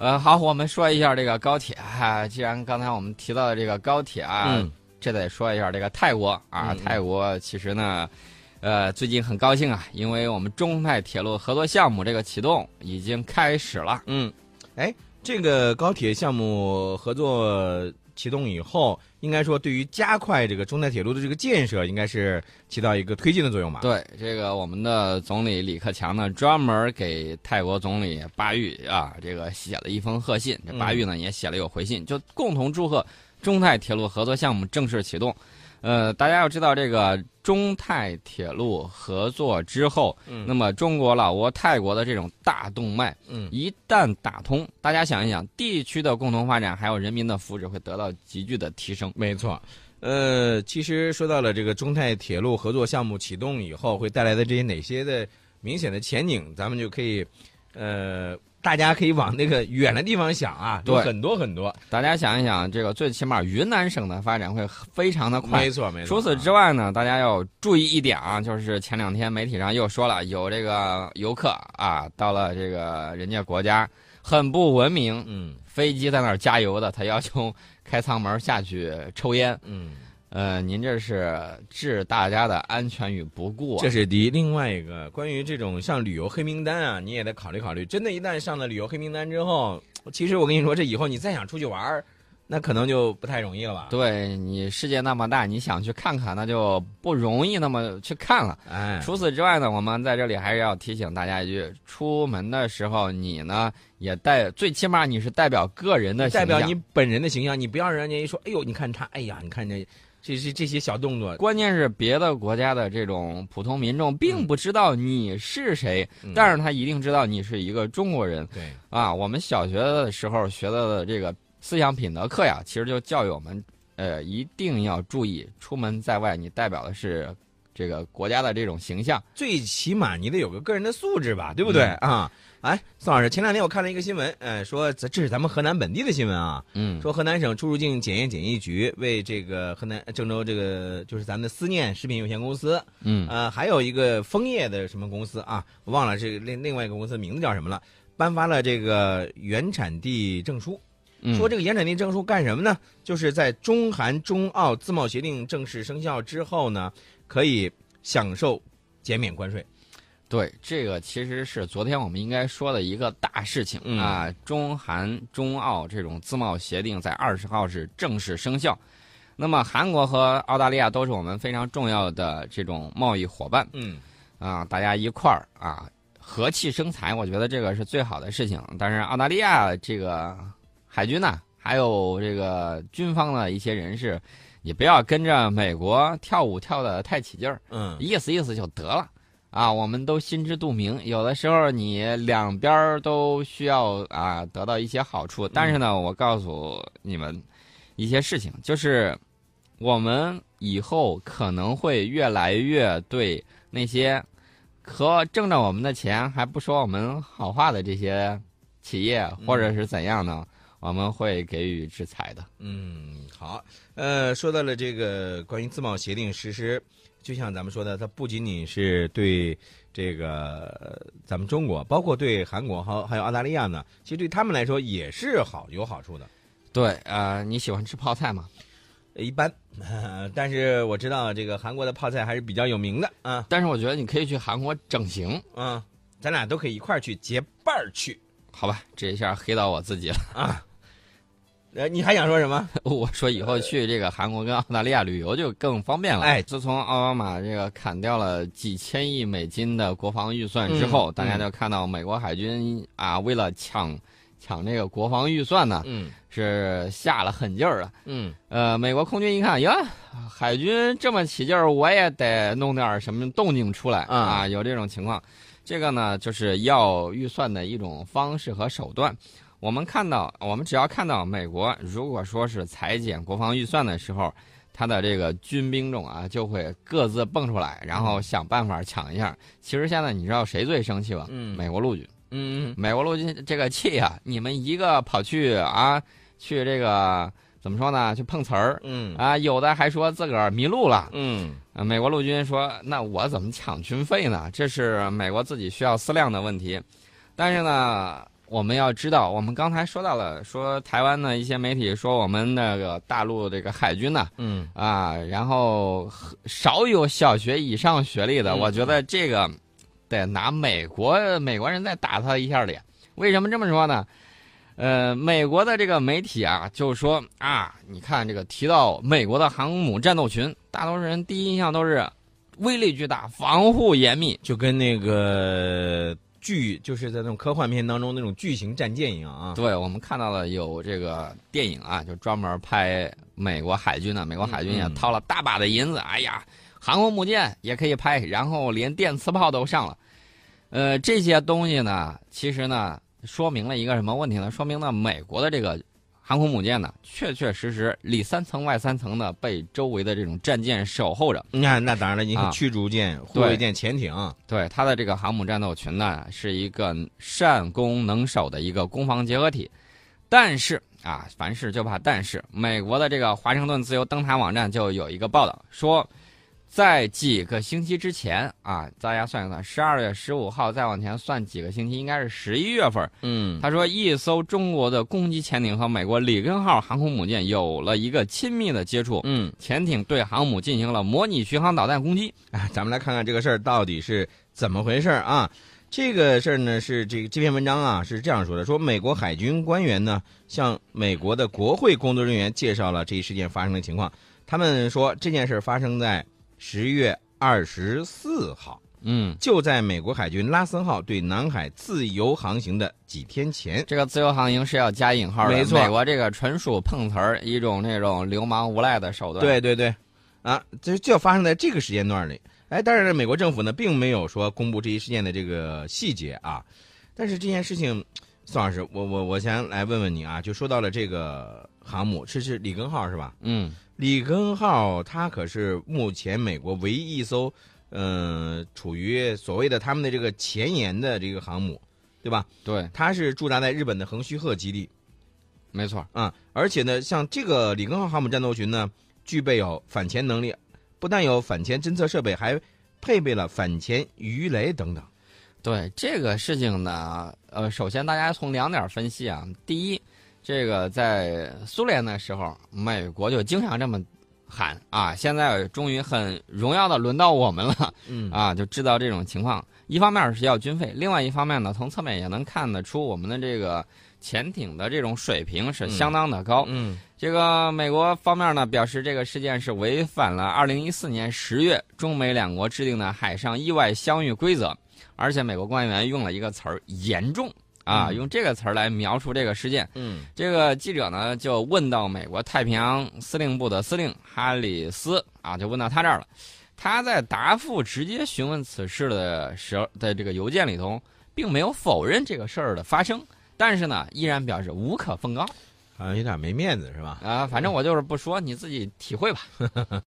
呃，好，我们说一下这个高铁啊。既然刚才我们提到的这个高铁啊，嗯这得说一下这个泰国啊。泰国其实呢，呃，最近很高兴啊，因为我们中泰铁路合作项目这个启动已经开始了。嗯，哎，这个高铁项目合作启动以后，应该说对于加快这个中泰铁路的这个建设，应该是起到一个推进的作用吧？对，这个我们的总理李克强呢，专门给泰国总理巴育啊，这个写了一封贺信。这巴育呢、也写了有回信，就共同祝贺中泰铁路合作项目正式启动。呃，大家要知道，这个中泰铁路合作之后，嗯那么中国、老挝、泰国的这种大动脉，嗯一旦打通，大家想一想，地区的共同发展还有人民的福祉会得到急剧的提升。没错。呃，其实说到了这个中泰铁路合作项目启动以后会带来的这些哪些的明显的前景，咱们就可以，呃，大家可以往那个远的地方想啊，有对很多很多。大家想一想，这个最起码云南省的发展会非常的快没。错没错。除此之外呢，大家要注意一点啊，就是前两天媒体上又说了，有这个游客啊到了这个人家国家很不文明，嗯飞机在那儿加油的，他要求开舱门下去抽烟。嗯，呃，您这是置大家的安全于不顾！这是第一。另外一个，关于这种像旅游黑名单啊，你也得考虑考虑。真的，一旦上了旅游黑名单之后，其实我跟你说，这以后你再想出去玩儿，那可能就不太容易了吧？对你世界那么大，你想去看看，那就不容易那么去看了。哎，除此之外呢，我们在这里还是要提醒大家一句：出门的时候，你呢也代，最起码你是代表个人的形象，代表你本人的形象，你不要让人家一说，哎呦，你看他，哎呀，你看这这这这些小动作，关键是别的国家的这种普通民众并不知道你是谁，嗯但是他一定知道你是一个中国人对，啊。我们小学的时候学到的这个思想品德课呀，其实就教育我们，呃，一定要注意，出门在外，你代表的是这个国家的这种形象。最起码你得有个个人的素质吧，对不对、啊？哎，宋老师，前两天我看了一个新闻，呃，说这这是咱们河南本地的新闻啊，嗯，说河南省出入境检验检疫局为这个河南郑州这个就是咱们的思念食品有限公司，嗯呃，还有一个枫叶的什么公司啊，我忘了这个另另外一个公司名字叫什么了，颁发了这个原产地证书。嗯说这个延产地证书干什么呢？就是在中韩中澳自贸协定正式生效之后呢，可以享受减免关税。对，这个其实是昨天我们应该说的一个大事情、嗯啊。中韩、中澳这种自贸协定在二十号是正式生效。那么韩国和澳大利亚都是我们非常重要的这种贸易伙伴嗯啊，大家一块儿啊和气生财，我觉得这个是最好的事情。但是澳大利亚这个海军呢，还有这个军方的一些人士，你不要跟着美国跳舞跳的太起劲儿。嗯意思意思就得了啊，我们都心知肚明。有的时候你两边都需要啊得到一些好处，但是呢，我告诉你们一些事情，就是我们以后可能会越来越对那些和挣着我们的钱还不说我们好话的这些企业或者是怎样呢，我们会给予制裁的。嗯，好。呃，说到了这个关于自贸协定实施，就像咱们说的，它不仅仅是对这个呃咱们中国，包括对韩国和还有澳大利亚呢，其实对他们来说也是好有好处的。对，呃，你喜欢吃泡菜吗？一般，但是我知道这个韩国的泡菜还是比较有名的啊但是我觉得你可以去韩国整形。啊，咱俩都可以一块儿去结伴儿去好吧，这一下黑到我自己了。啊。呃，你还想说什么？我说以后去这个韩国跟澳大利亚旅游就更方便了。哎自从奥巴马这个砍掉了几千亿美金的国防预算之后，嗯大家就看到美国海军啊，为了抢抢这个国防预算呢，嗯是下了狠劲儿了。嗯呃，美国空军一看，呀，海军这么起劲儿，我也得弄点什么动静出来啊啊，有这种情况。这个呢，就是要预算的一种方式和手段。我们看到，我们只要看到美国如果说是裁减国防预算的时候，他的这个军兵种啊就会各自蹦出来，然后想办法抢一下。其实现在你知道谁最生气吗？嗯美国陆军。嗯美国陆军这个气啊，你们一个跑去啊，去这个怎么说呢？去碰瓷儿嗯啊，有的还说自个儿迷路了。嗯啊，美国陆军说：“那我怎么抢军费呢？这是美国自己需要思量的问题。”但是呢，我们要知道，我们刚才说到了，说台湾的一些媒体说我们那个大陆这个海军呢，嗯啊，然后少有小学以上学历的，嗯我觉得这个得拿美国美国人再打他一下脸。为什么这么说呢？呃，美国的这个媒体啊，就说啊，你看这个提到美国的航母战斗群，大多数人第一印象都是威力巨大、防护严密。就跟那个巨，就是在那种科幻片当中那种巨型战舰一样啊。对，我们看到了有这个电影啊，就专门拍美国海军的，美国海军也掏了大把的银子，哎呀，航空母舰也可以拍，然后连电磁炮都上了。呃，这些东西呢，其实呢，说明了一个什么问题呢？说明了美国的这个航空母舰呢，确确实实里三层外三层的被周围的这种战舰守候着。你看，那当然了，你看啊驱逐舰、护卫舰、潜艇，对它的这个航母战斗群呢，是一个善攻能守的一个攻防结合体。但是啊，凡事就怕但是，美国的这个华盛顿自由灯塔网站就有一个报道说，在几个星期之前啊，大家算一算，十二月十五号再往前算几个星期，应该是十一月份。嗯，他说，一艘中国的攻击潜艇和美国里根号航空母舰有了一个亲密的接触，嗯，潜艇对航母进行了模拟巡航导弹攻击。哎，咱们来看看这个事儿到底是怎么回事啊？这个事儿呢是这个这篇文章啊是这样说的：说美国海军官员呢向美国的国会工作人员介绍了这一事件发生的情况。他们说这件事儿发生在十月二十四号，嗯。就在美国海军拉森号对南海自由航行的几天前。这个自由航行是要加引号的，没错美国这个纯属碰瓷儿，一种那种流氓无赖的手段。，对对对，啊，这就发生在这个时间段里。哎，当然了，美国政府呢并没有说公布这一事件的这个细节啊，但是这件事情，宋老师，我我我先来问问你啊，就说到了这个航母，这是里根号是吧？嗯，里根号它可是目前美国唯一一艘，嗯、处于所谓的他们的这个前沿的这个航母，对吧？对，它是驻扎在日本的横须贺基地，没错。啊，而且呢，像这个里根号航母战斗群呢，具备有反潜能力，不但有反潜侦测设备，还配备了反潜鱼雷等等。对这个事情呢，呃，首先大家从两点分析啊。第一，这个在苏联的时候，美国就经常这么喊啊，现在终于很荣耀的轮到我们了嗯啊，就制造这种情况。一方面是要军费，另外一方面呢，从侧面也能看得出我们的这个潜艇的这种水平是相当的高。嗯这个美国方面呢表示，这个事件是违反了2014年10月中美两国制定的海上意外相遇规则，而且美国官员用了一个词儿“严重”啊，嗯用这个词儿来描述这个事件。嗯这个记者呢就问到美国太平洋司令部的司令哈里斯啊，就问到他这儿了。他在答复直接询问此事的时候的这个邮件里头，并没有否认这个事儿的发生，但是呢，依然表示无可奉告。好像有点没面子是吧？啊，反正我就是不说，你自己体会吧。